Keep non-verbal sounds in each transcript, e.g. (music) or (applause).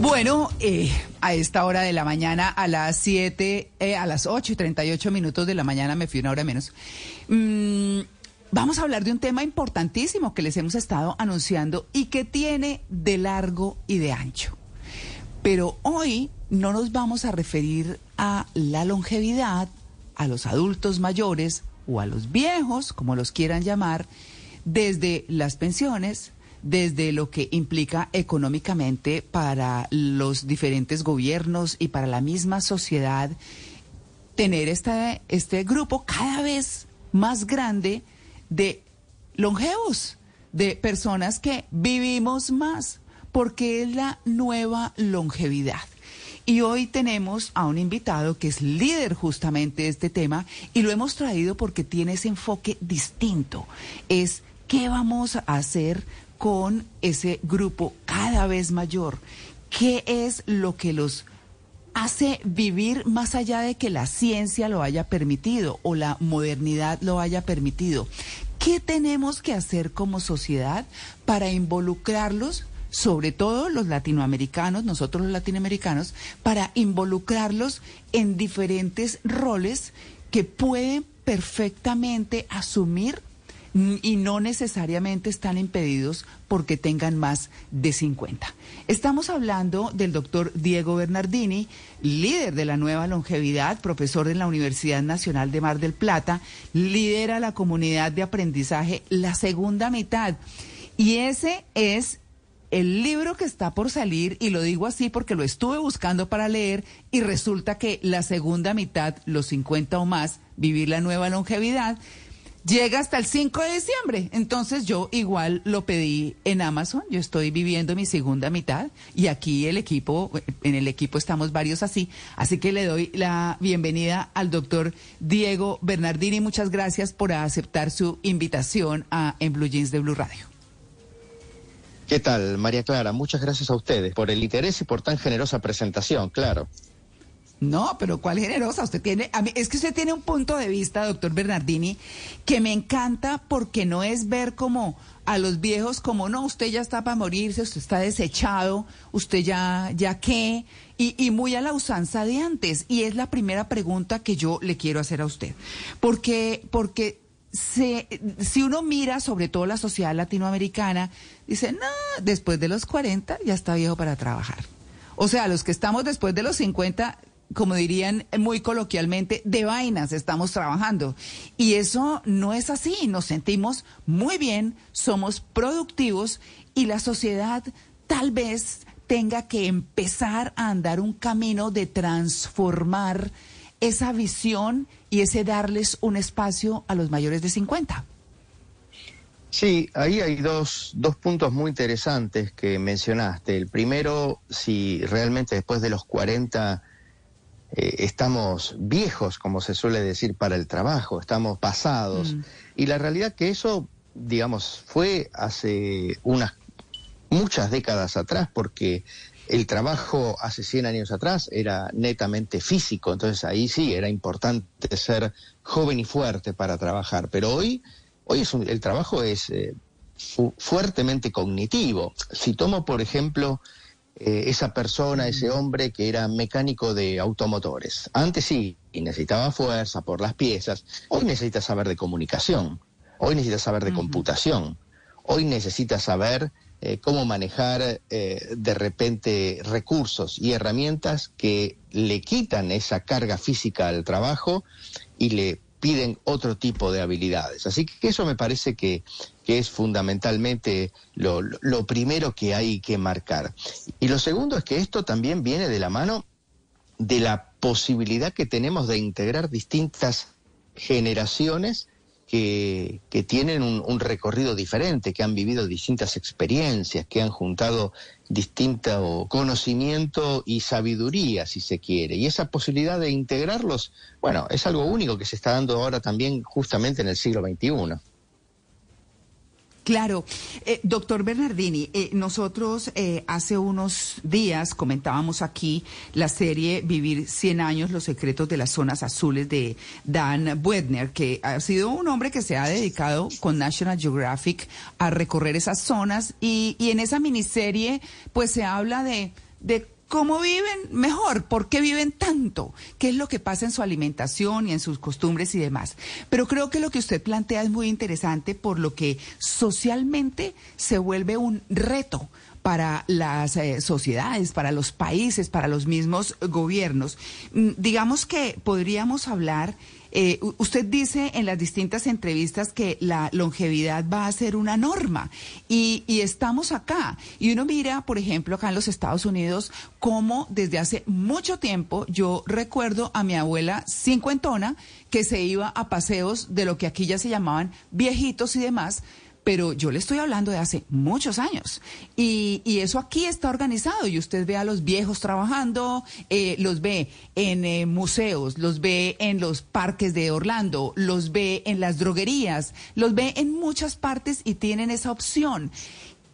Bueno, eh, a esta hora de la mañana, a las 7, eh, a las 8 y 38 minutos de la mañana, me fui una hora menos. Mm, vamos a hablar de un tema importantísimo que les hemos estado anunciando y que tiene de largo y de ancho. Pero hoy no nos vamos a referir a la longevidad, a los adultos mayores o a los viejos, como los quieran llamar, desde las pensiones, desde lo que implica económicamente para los diferentes gobiernos y para la misma sociedad tener este, este grupo cada vez más grande de longevos, de personas que vivimos más, porque es la nueva longevidad. Y hoy tenemos a un invitado que es líder justamente de este tema y lo hemos traído porque tiene ese enfoque distinto. Es qué vamos a hacer con ese grupo cada vez mayor. ¿Qué es lo que los hace vivir más allá de que la ciencia lo haya permitido o la modernidad lo haya permitido? ¿Qué tenemos que hacer como sociedad para involucrarlos? sobre todo los latinoamericanos, nosotros los latinoamericanos, para involucrarlos en diferentes roles que pueden perfectamente asumir y no necesariamente están impedidos porque tengan más de 50. Estamos hablando del doctor Diego Bernardini, líder de la nueva longevidad, profesor en la Universidad Nacional de Mar del Plata, lidera la comunidad de aprendizaje La Segunda Mitad. Y ese es el libro que está por salir, y lo digo así porque lo estuve buscando para leer, y resulta que la segunda mitad, los 50 o más, vivir la nueva longevidad, llega hasta el 5 de diciembre. Entonces yo igual lo pedí en Amazon. Yo estoy viviendo mi segunda mitad y aquí el equipo, en el equipo estamos varios así. Así que le doy la bienvenida al doctor Diego Bernardini. Muchas gracias por aceptar su invitación a En Blue Jeans de Blue Radio. ¿Qué tal, María Clara? Muchas gracias a ustedes por el interés y por tan generosa presentación, claro. No, pero ¿cuál generosa? Usted tiene, a es que usted tiene un punto de vista, doctor Bernardini, que me encanta porque no es ver como a los viejos como no, usted ya está para morirse, usted está desechado, usted ya, ya qué, y, y muy a la usanza de antes. Y es la primera pregunta que yo le quiero hacer a usted. Porque, porque se, si uno mira sobre todo la sociedad latinoamericana, dice, no, después de los 40 ya está viejo para trabajar. O sea, los que estamos después de los 50 como dirían muy coloquialmente, de vainas estamos trabajando. Y eso no es así, nos sentimos muy bien, somos productivos y la sociedad tal vez tenga que empezar a andar un camino de transformar esa visión y ese darles un espacio a los mayores de 50. Sí, ahí hay dos, dos puntos muy interesantes que mencionaste. El primero, si realmente después de los 40 eh, estamos viejos, como se suele decir, para el trabajo, estamos pasados. Mm. Y la realidad que eso, digamos, fue hace unas muchas décadas atrás, porque el trabajo hace 100 años atrás era netamente físico, entonces ahí sí era importante ser joven y fuerte para trabajar, pero hoy, hoy es el trabajo es eh, fuertemente cognitivo. Si tomo, por ejemplo, eh, esa persona, ese hombre que era mecánico de automotores. Antes sí, y necesitaba fuerza por las piezas. Hoy necesita saber de comunicación, hoy necesita saber de computación, hoy necesita saber eh, cómo manejar eh, de repente recursos y herramientas que le quitan esa carga física al trabajo y le piden otro tipo de habilidades. Así que eso me parece que, es fundamentalmente lo, lo, primero que hay que marcar. Y lo segundo es que esto también viene de la mano de la posibilidad que tenemos de integrar distintas generaciones que, que tienen un, recorrido diferente, que han vivido distintas experiencias, que han juntado distinto conocimiento y sabiduría, si se quiere. Y esa posibilidad de integrarlos, bueno, es algo único que se está dando ahora también justamente en el siglo XXI. Claro. Eh, doctor Bernardini, eh, nosotros eh, hace unos días comentábamos aquí la serie Vivir 100 años, los secretos de las zonas azules de Dan Buedner, que ha sido un hombre que se ha dedicado con National Geographic a recorrer esas zonas y, y en esa miniserie pues se habla de cómo viven mejor, por qué viven tanto, qué es lo que pasa en su alimentación y en sus costumbres y demás. Pero creo que lo que usted plantea es muy interesante por lo que socialmente se vuelve un reto para las eh, sociedades, para los países, para los mismos gobiernos. Mm, digamos que podríamos hablar eh, usted dice en las distintas entrevistas que la longevidad va a ser una norma y, y, estamos acá. Y uno mira, por ejemplo, acá en los Estados Unidos, cómo desde hace mucho tiempo yo recuerdo a mi abuela cincuentona que se iba a paseos de lo que aquí ya se llamaban viejitos y demás pero yo le estoy hablando de hace muchos años. Y, eso aquí está organizado y usted ve a los viejos trabajando, eh, los ve en eh, museos, los ve en los parques de Orlando, los ve en las droguerías, los ve en muchas partes y tienen esa opción.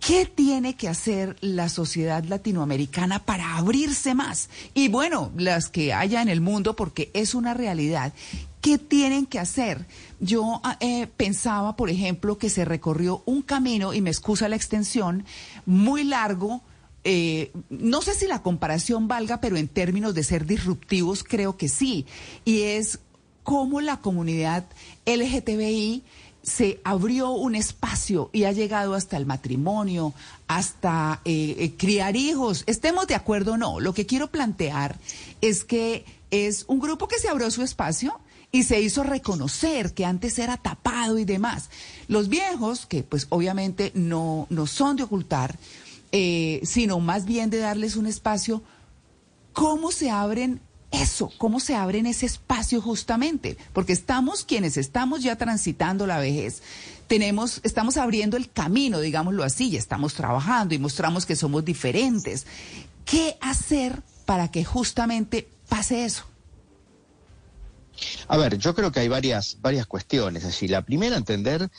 ¿Qué tiene que hacer la sociedad latinoamericana para abrirse más? Y bueno, las que haya en el mundo, porque es una realidad. ¿Qué tienen que hacer? Yo ah, eh, pensaba, por ejemplo, que se recorrió un camino, y me excusa la extensión, muy largo. Eh, no sé si la comparación valga, pero en términos de ser disruptivos creo que sí. Y es cómo la comunidad LGTBI se abrió un espacio y ha llegado hasta el matrimonio, hasta eh, criar hijos. Estemos de acuerdo o no. Lo que quiero plantear es que es un grupo que se abrió su espacio y se hizo reconocer que antes era tapado y demás. Los viejos, que pues obviamente no, no son de ocultar, eh, sino más bien de darles un espacio, ¿cómo se abren eso? ¿Cómo se abren ese espacio justamente? Porque estamos quienes estamos ya transitando la vejez. Tenemos, estamos abriendo el camino, digámoslo así, y estamos trabajando y mostramos que somos diferentes. ¿Qué hacer para que justamente pase eso? A ver, yo creo que hay varias, varias cuestiones. Es decir, la primera, entender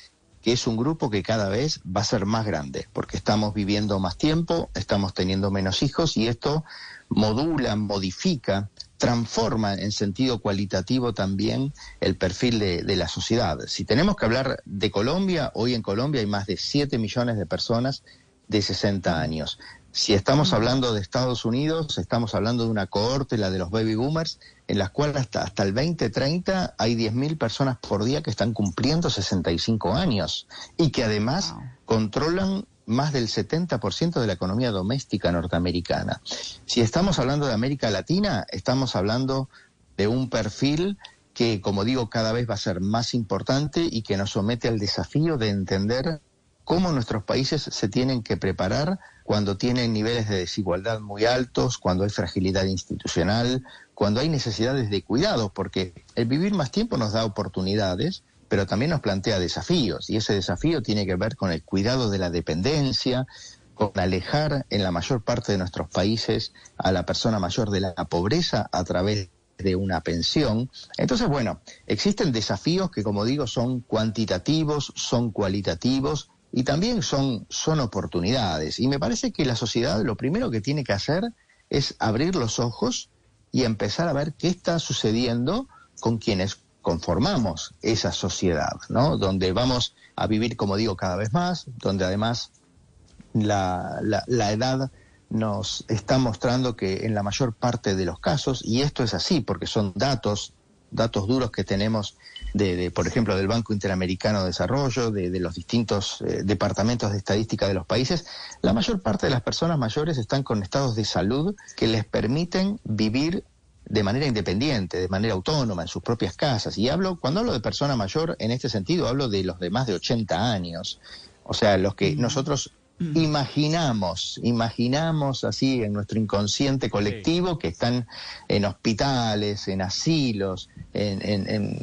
que es un grupo que cada vez va a ser más grande, porque estamos viviendo más tiempo, estamos teniendo menos hijos y esto modula, modifica, transforma en sentido cualitativo también el perfil de, de, la sociedad. Si tenemos que hablar de Colombia, hoy en Colombia hay más de 7 millones de personas de 60 años. Si estamos hablando de Estados Unidos, estamos hablando de una cohorte, la de los baby boomers, en la cual hasta, hasta el 2030 hay 10.000 personas por día que están cumpliendo 65 años y que además controlan más del 70% de la economía doméstica norteamericana. Si estamos hablando de América Latina, estamos hablando de un perfil que, como digo, cada vez va a ser más importante y que nos somete al desafío de entender cómo nuestros países se tienen que preparar cuando tienen niveles de desigualdad muy altos, cuando hay fragilidad institucional, cuando hay necesidades de cuidado, porque el vivir más tiempo nos da oportunidades, pero también nos plantea desafíos, y ese desafío tiene que ver con el cuidado de la dependencia, con alejar en la mayor parte de nuestros países a la persona mayor de la pobreza a través de una pensión. Entonces, bueno, existen desafíos que, como digo, son cuantitativos, son cualitativos, y también son, son oportunidades. Y me parece que la sociedad lo primero que tiene que hacer es abrir los ojos y empezar a ver qué está sucediendo con quienes conformamos esa sociedad, ¿no? Donde vamos a vivir, como digo, cada vez más, donde además la, edad nos está mostrando que en la mayor parte de los casos, y esto es así porque son datos, datos duros que tenemos de, por ejemplo, del Banco Interamericano de Desarrollo, de, los distintos eh, departamentos de estadística de los países, la mayor parte de las personas mayores están con estados de salud que les permiten vivir de manera independiente, de manera autónoma, en sus propias casas. Y hablo, cuando hablo de persona mayor, en este sentido, hablo de los de más de 80 años. O sea, los que mm. nosotros mm. imaginamos, imaginamos así en nuestro inconsciente colectivo que están en hospitales, en asilos, en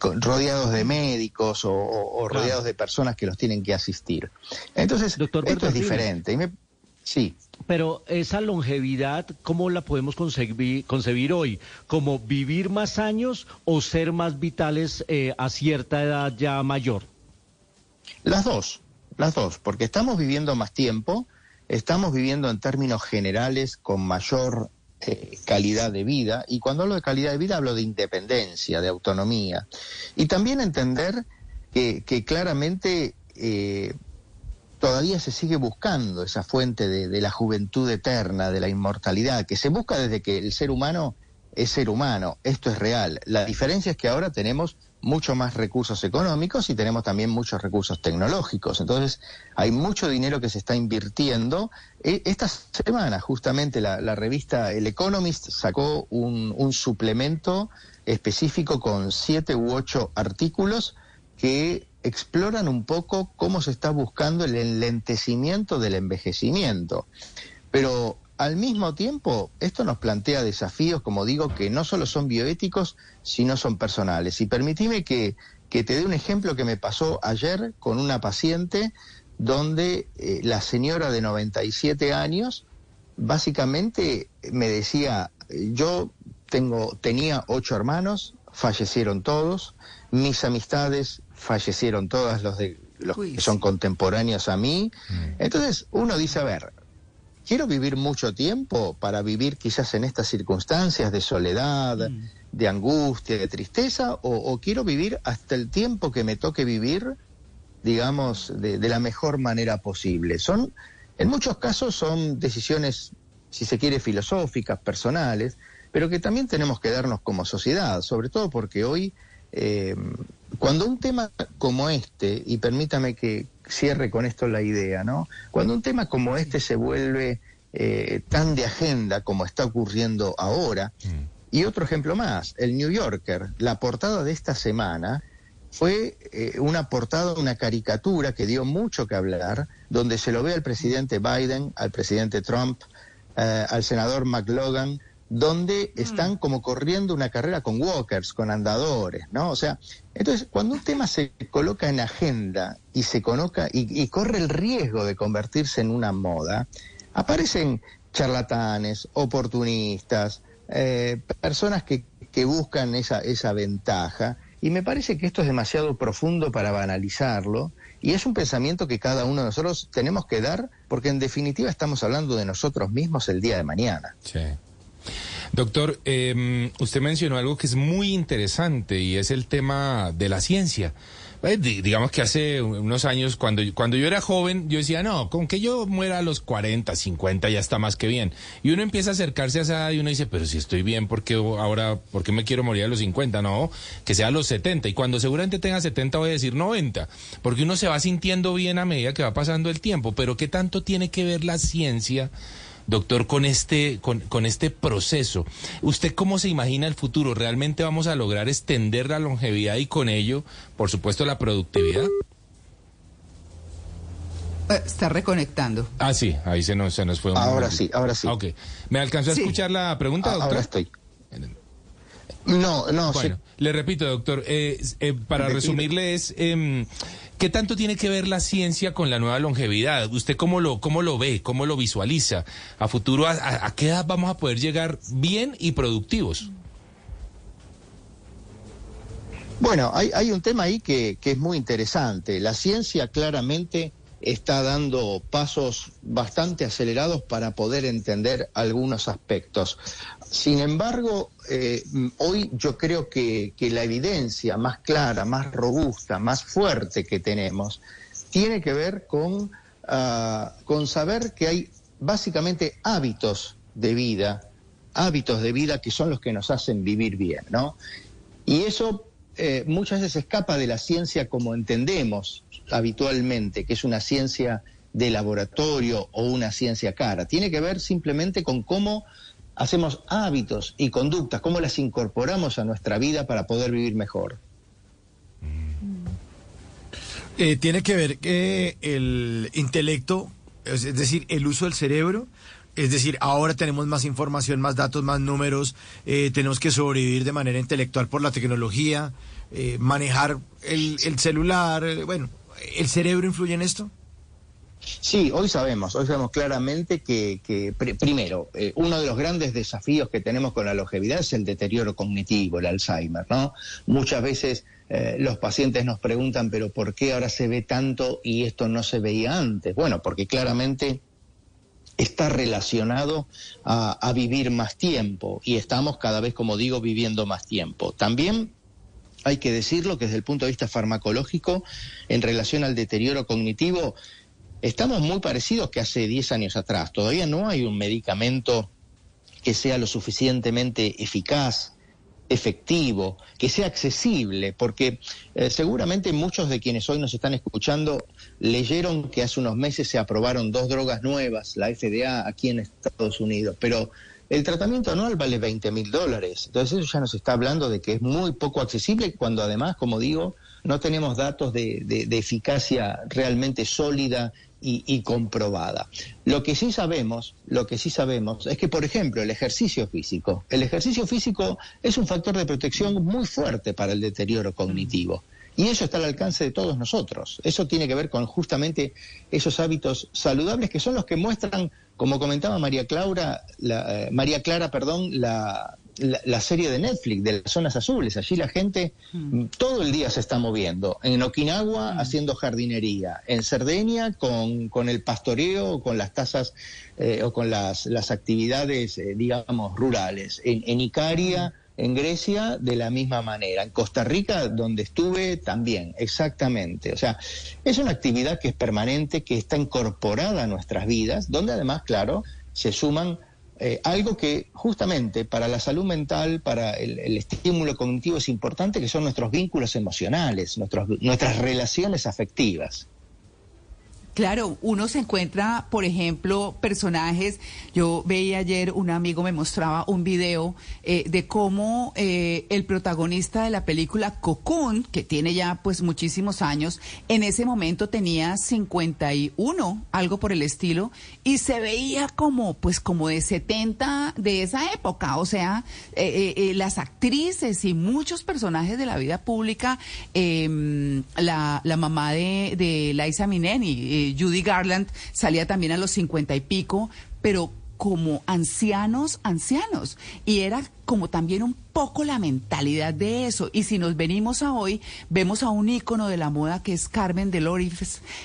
rodeados de médicos o, rodeados de personas que los tienen que asistir. Entonces, Doctor esto es diferente. Sí. Pero esa longevidad, ¿cómo la podemos concebir, concebir hoy? ¿Como vivir más años o ser más vitales eh, a cierta edad ya mayor? Las dos, las dos, porque estamos viviendo más tiempo, estamos viviendo en términos generales con mayor eh, calidad de vida. Y cuando hablo de calidad de vida hablo de independencia, de autonomía. Y también entender que, claramente eh, todavía se sigue buscando esa fuente de, la juventud eterna, de la inmortalidad, que se busca desde que el ser humano es ser humano, esto es real. La diferencia es que ahora tenemos mucho más recursos económicos y tenemos también muchos recursos tecnológicos. Entonces, hay mucho dinero que se está invirtiendo. E, esta semana, justamente, la, revista El Economist sacó un, un suplemento específico con siete u ocho artículos que exploran un poco cómo se está buscando el enlentecimiento del envejecimiento. Pero al mismo tiempo, esto nos plantea desafíos, como digo, que no solo son bioéticos, sino son personales. Y permitime que, te dé un ejemplo que me pasó ayer con una paciente donde eh, la señora de 97 años básicamente me decía, yo tengo, tenía ocho hermanos, fallecieron todos, mis amistades fallecieron todas los de los que son contemporáneos a mí. Mm. Entonces uno dice, a ver, quiero vivir mucho tiempo para vivir quizás en estas circunstancias de soledad, mm. de angustia, de tristeza, o, quiero vivir hasta el tiempo que me toque vivir, digamos, de, de, la mejor manera posible. Son, en muchos casos son decisiones, si se quiere, filosóficas, personales, pero que también tenemos que darnos como sociedad, sobre todo porque hoy eh, cuando un tema como este, y permítame que cierre con esto la idea, ¿no? Cuando un tema como este se vuelve eh, tan de agenda como está ocurriendo ahora, mm. y otro ejemplo más, el New Yorker, la portada de esta semana fue eh, una portada, una caricatura que dio mucho que hablar, donde se lo ve al presidente Biden, al presidente Trump, al senador McLogan, donde mm. están como corriendo una carrera con walkers, con andadores, ¿no? O sea, entonces cuando un tema se coloca en agenda y se coloca y, corre el riesgo de convertirse en una moda, aparecen charlatanes, oportunistas, eh, personas que, que buscan esa, esa ventaja. Y me parece que esto es demasiado profundo para banalizarlo y es un pensamiento que cada uno de nosotros tenemos que dar porque en definitiva estamos hablando de nosotros mismos el día de mañana. Sí. Doctor, eh, usted mencionó algo que es muy interesante y es el tema de la ciencia. Eh, digamos que hace unos años, cuando, cuando yo era joven, yo decía, no, con que yo muera a los 40, 50 ya está más que bien. Y uno empieza a acercarse a esa edad y uno dice, pero si estoy bien, ¿por qué ahora, por qué me quiero morir a los 50? No, que sea a los 70. Y cuando seguramente tenga 70 voy a decir 90, porque uno se va sintiendo bien a medida que va pasando el tiempo. Pero ¿qué tanto tiene que ver la ciencia? Doctor, con este, con, con este proceso, ¿usted cómo se imagina el futuro? ¿Realmente vamos a lograr extender la longevidad y con ello, por supuesto, la productividad? Eh, está reconectando. Ah, sí, ahí se nos, se nos fue. Un ahora sí, ahora sí. Ok. ¿Me alcanzó a escuchar la pregunta, doctor? Ahora estoy. No, no, bueno, le repito, doctor, eh, eh, para resumirle es, eh, ¿Qué tanto tiene que ver la ciencia con la nueva longevidad? ¿Usted cómo lo, cómo lo ve, cómo lo visualiza? ¿A futuro a, qué edad vamos a poder llegar bien y productivos? Bueno, hay, un tema ahí que es muy interesante. La ciencia claramente está dando pasos bastante acelerados para poder entender algunos aspectos. Sin embargo, eh, hoy yo creo que, la evidencia más clara, más robusta, más fuerte que tenemos, tiene que ver con, ah, con saber que hay básicamente hábitos de vida, hábitos de vida que son los que nos hacen vivir bien, ¿no? Y eso eh, muchas veces escapa de la ciencia como entendemos habitualmente, que es una ciencia de laboratorio o una ciencia cara. Tiene que ver simplemente con cómo hacemos hábitos y conductas, cómo las incorporamos a nuestra vida para poder vivir mejor. Eh, tiene que ver que el intelecto, es decir, el uso del cerebro, es decir, ahora tenemos más información, más datos, más números, eh, tenemos que sobrevivir de manera intelectual por la tecnología, eh, manejar el, el celular, bueno, ¿El cerebro influye en esto? Sí, hoy sabemos, hoy sabemos claramente que, primero, eh, uno de los grandes desafíos que tenemos con la longevidad es el deterioro cognitivo, el Alzheimer, ¿no? Muchas veces eh, los pacientes nos preguntan, pero ¿por qué ahora se ve tanto y esto no se veía antes? Bueno, porque claramente está relacionado a, a vivir más tiempo y estamos cada vez, como digo, viviendo más tiempo. También hay que decirlo que desde el punto de vista farmacológico, en relación al deterioro cognitivo, estamos muy parecidos que hace 10 años atrás. Todavía no hay un medicamento que sea lo suficientemente eficaz, efectivo, que sea accesible, porque eh, seguramente muchos de quienes hoy nos están escuchando leyeron que hace unos meses se aprobaron dos drogas nuevas, la FDA, aquí en Estados Unidos, pero el tratamiento anual vale 20 mil dólares. Entonces eso ya nos está hablando de que es muy poco accesible cuando además, como digo, no tenemos datos de, de eficacia realmente sólida y, comprobada. Lo que sí sabemos, lo que sí sabemos es que, por ejemplo, el ejercicio físico, el ejercicio físico es un factor de protección muy fuerte para el deterioro cognitivo. Y eso está al alcance de todos nosotros. Eso tiene que ver con justamente esos hábitos saludables que son los que muestran, como comentaba María Clara, la, eh, María Clara, perdón, la, la, serie de Netflix de las zonas azules. Allí la gente mm. todo el día se está moviendo. En Okinawa mm. haciendo jardinería. En Cerdeña con, con el pastoreo, con las tasas eh, o con las, las actividades, eh, digamos, rurales. En, en Icaria. Mm. En Grecia, de la misma manera. En Costa Rica, donde estuve, también, exactamente. O sea, es una actividad que es permanente, que está incorporada a nuestras vidas, donde además, claro, se suman eh, algo que justamente para la salud mental, para el, estímulo cognitivo es importante, que son nuestros vínculos emocionales, nuestras relaciones afectivas. Claro, uno se encuentra, por ejemplo, personajes. Yo veía ayer, un amigo me mostraba un video eh, de cómo eh, el protagonista de la película Cocoon, que tiene ya pues muchísimos años, en ese momento tenía 51, algo por el estilo, y se veía como pues como de 70 de esa época. O sea, eh, las actrices y muchos personajes de la vida pública, em, la, la mamá de, de Liza Judy Garland salía también a los cincuenta y pico, pero como ancianos, ancianos. Y era como también un poco la mentalidad de eso. Y si nos venimos a hoy, vemos a un ícono de la moda que es Carmen de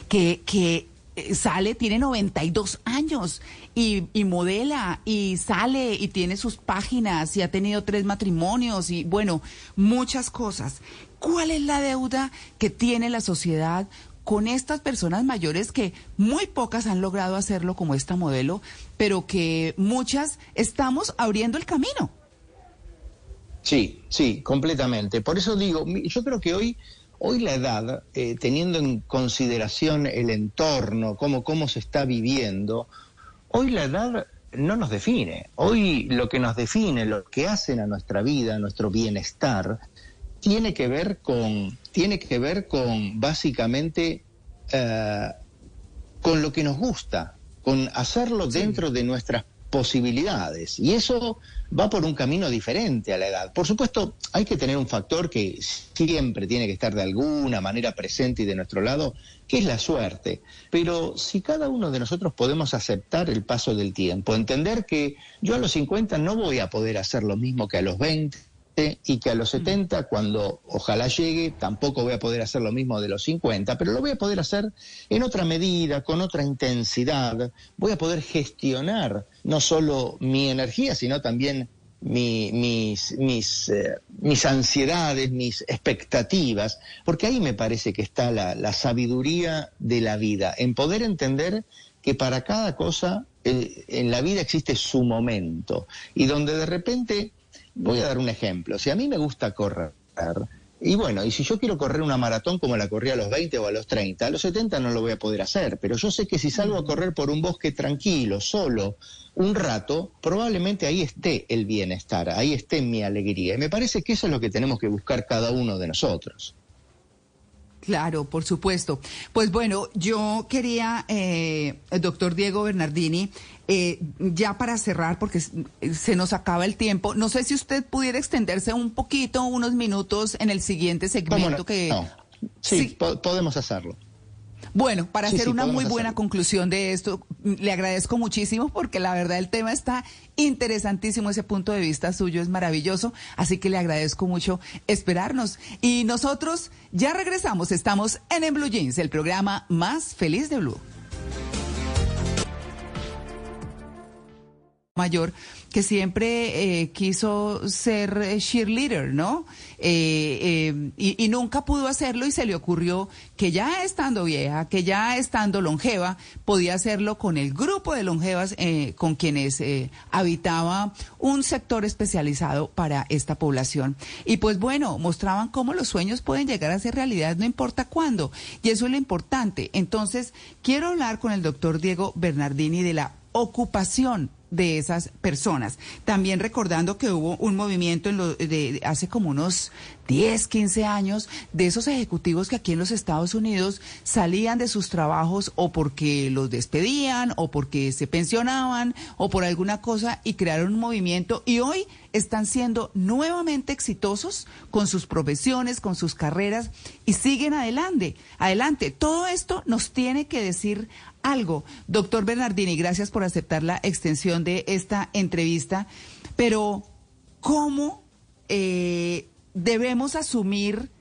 que, que eh, sale, tiene 92 años y, y, modela y sale y tiene sus páginas y ha tenido tres matrimonios y bueno, muchas cosas. ¿Cuál es la deuda que tiene la sociedad con estas personas mayores que muy pocas han logrado hacerlo como esta modelo, pero que muchas estamos abriendo el camino. Sí, sí, completamente. Por eso digo, yo creo que hoy, hoy la edad, eh, teniendo en consideración el entorno, cómo, cómo se está viviendo, hoy la edad no nos define. Hoy lo que nos define, lo que hacen a nuestra vida, a nuestro bienestar, tiene que ver con tiene que ver con básicamente eh, con lo que nos gusta, con hacerlo dentro de nuestras posibilidades. Y eso va por un camino diferente a la edad. Por supuesto, hay que tener un factor que siempre tiene que estar de alguna manera presente y de nuestro lado, que es la suerte. Pero si cada uno de nosotros podemos aceptar el paso del tiempo, entender que yo a los 50 no voy a poder hacer lo mismo que a los 20, y que a los 70, cuando ojalá llegue, tampoco voy a poder hacer lo mismo de los 50, pero lo voy a poder hacer en otra medida, con otra intensidad. Voy a poder gestionar no solo mi energía, sino también mis, mis, eh, mis ansiedades, mis expectativas, porque ahí me parece que está la, la sabiduría de la vida, en poder entender que para cada cosa eh, en la vida existe su momento y donde de repente Voy a dar un ejemplo. Si a mí me gusta correr, y bueno, y si yo quiero correr una maratón como la corrí a los 20 o a los 30, a los 70 no lo voy a poder hacer, pero yo sé que si salgo a correr por un bosque tranquilo, solo, un rato, probablemente ahí esté el bienestar, ahí esté mi alegría. Y me parece que eso es lo que tenemos que buscar cada uno de nosotros. Claro, por supuesto. Pues bueno, yo quería, eh, doctor Diego Bernardini, eh, ya para cerrar, porque se nos acaba el tiempo, no sé si usted pudiera extenderse un poquito, unos minutos en el siguiente segmento que... Sí, podemos hacerlo. Bueno, para hacer una muy buena conclusión de esto, le agradezco muchísimo porque la verdad el tema está interesantísimo, ese punto de vista suyo es maravilloso, así que le agradezco mucho esperarnos. Y nosotros ya regresamos, estamos en En Blue Jeans, el programa más feliz de Blue. Mayor que siempre eh, quiso ser eh, cheerleader, ¿no? Eh, y, y, nunca pudo hacerlo y se le ocurrió que ya estando vieja, que ya estando longeva, podía hacerlo con el grupo de longevas con quienes habitaba un sector especializado para esta población. Y pues bueno, mostraban cómo los sueños pueden llegar a ser realidad, no importa cuándo. Y eso es lo importante. Entonces, quiero hablar con el doctor Diego Bernardini de la ocupación de esas personas. También recordando que hubo un movimiento en lo, de, hace como unos 10, 15 años de esos ejecutivos que aquí en los Estados Unidos salían de sus trabajos o porque los despedían o porque se pensionaban o por alguna cosa y crearon un movimiento y hoy están siendo nuevamente exitosos con sus profesiones, con sus carreras y siguen adelante. Adelante. Todo esto nos tiene que decir algo. Doctor Bernardini, gracias por aceptar la extensión de esta entrevista, pero ¿cómo eh, debemos asumir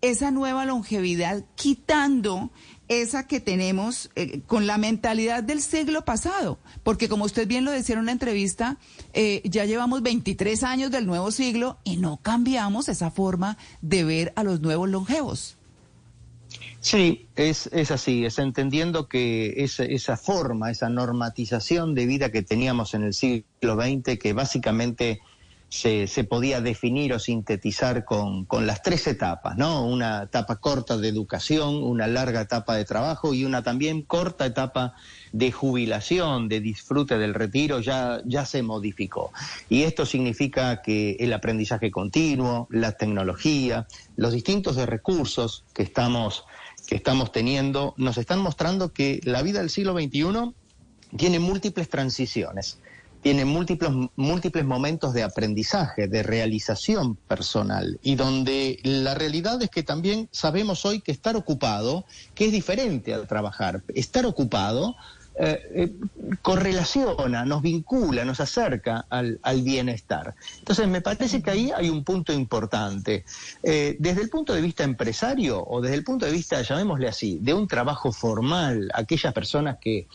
esa nueva longevidad quitando esa que tenemos eh, con la mentalidad del siglo pasado, porque como usted bien lo decía en una entrevista, eh, ya llevamos 23 años del nuevo siglo y no cambiamos esa forma de ver a los nuevos longevos. Sí, es, es así, es entendiendo que esa, esa forma, esa normatización de vida que teníamos en el siglo XX, que básicamente se, podía definir o sintetizar con, con, las tres etapas, ¿no? Una etapa corta de educación, una larga etapa de trabajo y una también corta etapa de jubilación, de disfrute del retiro, ya, ya se modificó. Y esto significa que el aprendizaje continuo, la tecnología, los distintos recursos que estamos que estamos teniendo nos están mostrando que la vida del siglo XXI tiene múltiples transiciones, tiene múltiples, múltiples momentos de aprendizaje, de realización personal, y donde la realidad es que también sabemos hoy que estar ocupado, que es diferente al trabajar, estar ocupado eh, eh, correlaciona, nos vincula, nos acerca al, bienestar. Entonces, me parece que ahí hay un punto importante. Eh, desde el punto de vista empresario o desde el punto de vista, llamémosle así, de un trabajo formal, aquellas personas que,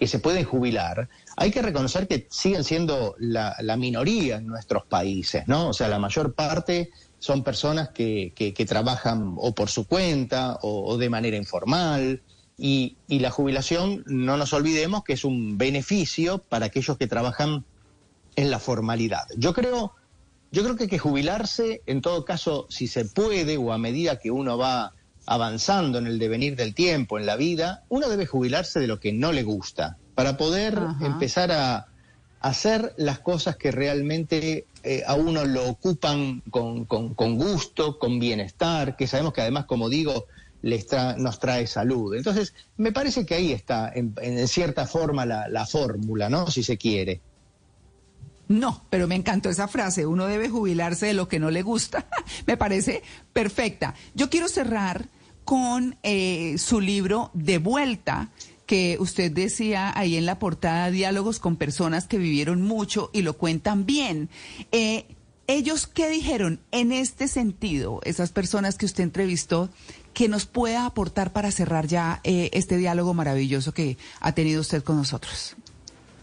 que se pueden jubilar, hay que reconocer que siguen siendo la, minoría en nuestros países, ¿no? O sea, la mayor parte son personas que, que, trabajan o por su cuenta o de manera informal, y, la jubilación, no nos olvidemos que es un beneficio para aquellos que trabajan en la formalidad. Yo creo, yo creo que hay que jubilarse, en todo caso, si se puede o a medida que uno va avanzando en el devenir del tiempo, en la vida, uno debe jubilarse de lo que no le gusta, para poder empezar a, hacer las cosas que realmente eh, a uno lo ocupan con, con, gusto, con bienestar, que sabemos que además, como digo, les nos trae salud. Entonces, me parece que ahí está, en, cierta forma, la, fórmula, ¿no? Si se quiere. No, pero me encantó esa frase, uno debe jubilarse de lo que no le gusta. (laughs) me parece perfecta. Yo quiero cerrar con eh, su libro De vuelta, que usted decía ahí en la portada, diálogos con personas que vivieron mucho y lo cuentan bien. Eh, ¿Ellos qué dijeron en este sentido, esas personas que usted entrevistó, que nos pueda aportar para cerrar ya eh, este diálogo maravilloso que ha tenido usted con nosotros?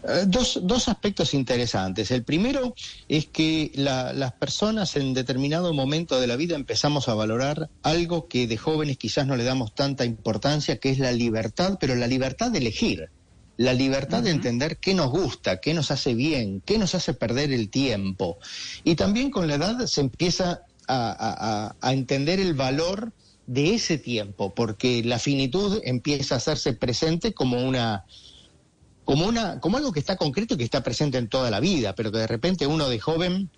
Eh, dos, dos, aspectos interesantes. El primero es que las personas en determinado momento de la vida empezamos a valorar algo que de jóvenes quizás no le damos tanta importancia, que es la libertad, pero la libertad de elegir, la libertad de entender qué nos gusta, qué nos hace bien, qué nos hace perder el tiempo. Y también con la edad se empieza a, a entender el valor de ese tiempo, porque la finitud empieza a hacerse presente como una como una como algo que está concreto y que está presente en toda la vida, pero que de repente uno de joven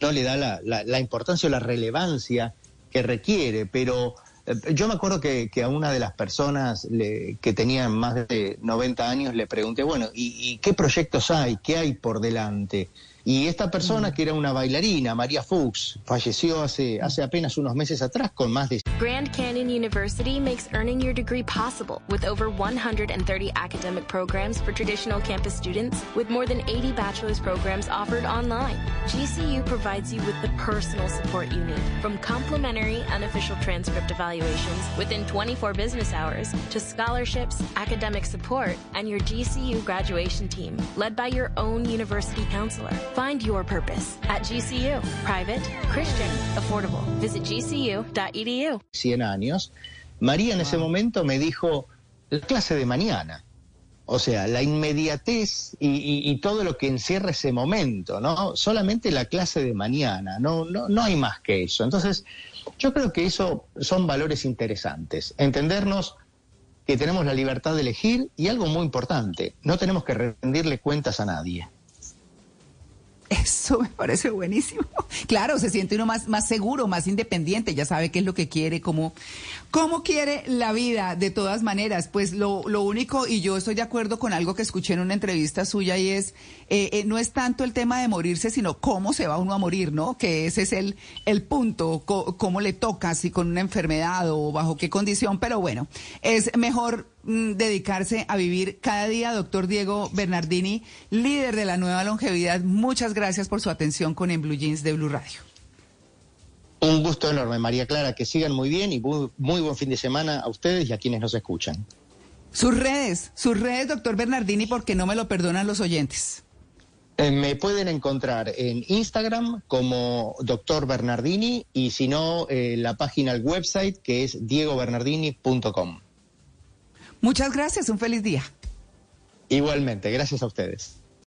no le da la, importancia o la relevancia que requiere, pero eh, yo me acuerdo que, a una de las personas que tenían más de 90 años le pregunté, bueno, ¿y, ¿y, qué proyectos hay? ¿Qué hay por delante? Y esta persona, mm. que era una bailarina, María Fuchs, falleció hace, mm. hace apenas unos meses atrás con más de... Grand Canyon University makes earning your degree possible with over 130 academic programs for traditional campus students with more than 80 bachelor's programs offered online. GCU provides you with the personal support you need, from complimentary unofficial transcript evaluations within 24 business hours to scholarships, academic support, and your GCU graduation team, led by your own university counselor. Find your purpose at GCU. Private, Christian, affordable. Visit gcu.edu. 100 años, María en ese momento me dijo, la clase de mañana. O sea, la inmediatez y, y- y todo lo que encierra ese momento, ¿no? Solamente la clase de mañana, no, no, no hay más que eso. Entonces, yo creo que eso son valores interesantes. Entendernos que tenemos la libertad de elegir y algo muy importante, no tenemos que rendirle cuentas a nadie. Eso me parece buenísimo. (laughs) Claro, se siente uno más, más seguro, más independiente, ya sabe qué es lo que quiere, cómo, cómo quiere la vida, de todas maneras. Pues lo, lo único, y yo estoy de acuerdo con algo que escuché en una entrevista suya, y es, eh, eh, no es tanto el tema de morirse, sino cómo se va uno a morir, ¿no? Que ese es el, el punto, cómo le toca, si con una enfermedad o bajo qué condición, pero bueno, es mejor mm, dedicarse a vivir cada día. Doctor Diego Bernardini, líder de la nueva longevidad, muchas gracias por su atención con En Blue Jeans de Blue Radio. Un gusto enorme, María Clara, que sigan muy bien y muy, muy buen fin de semana a ustedes y a quienes nos escuchan. Sus redes, sus redes, doctor Bernardini, porque no me lo perdonan los oyentes. Eh, Me pueden encontrar en Instagram como Dr. Bernardini y si no, eh, la página, el website que es diegobernardini.com. Muchas gracias, un feliz día. Igualmente, gracias a ustedes.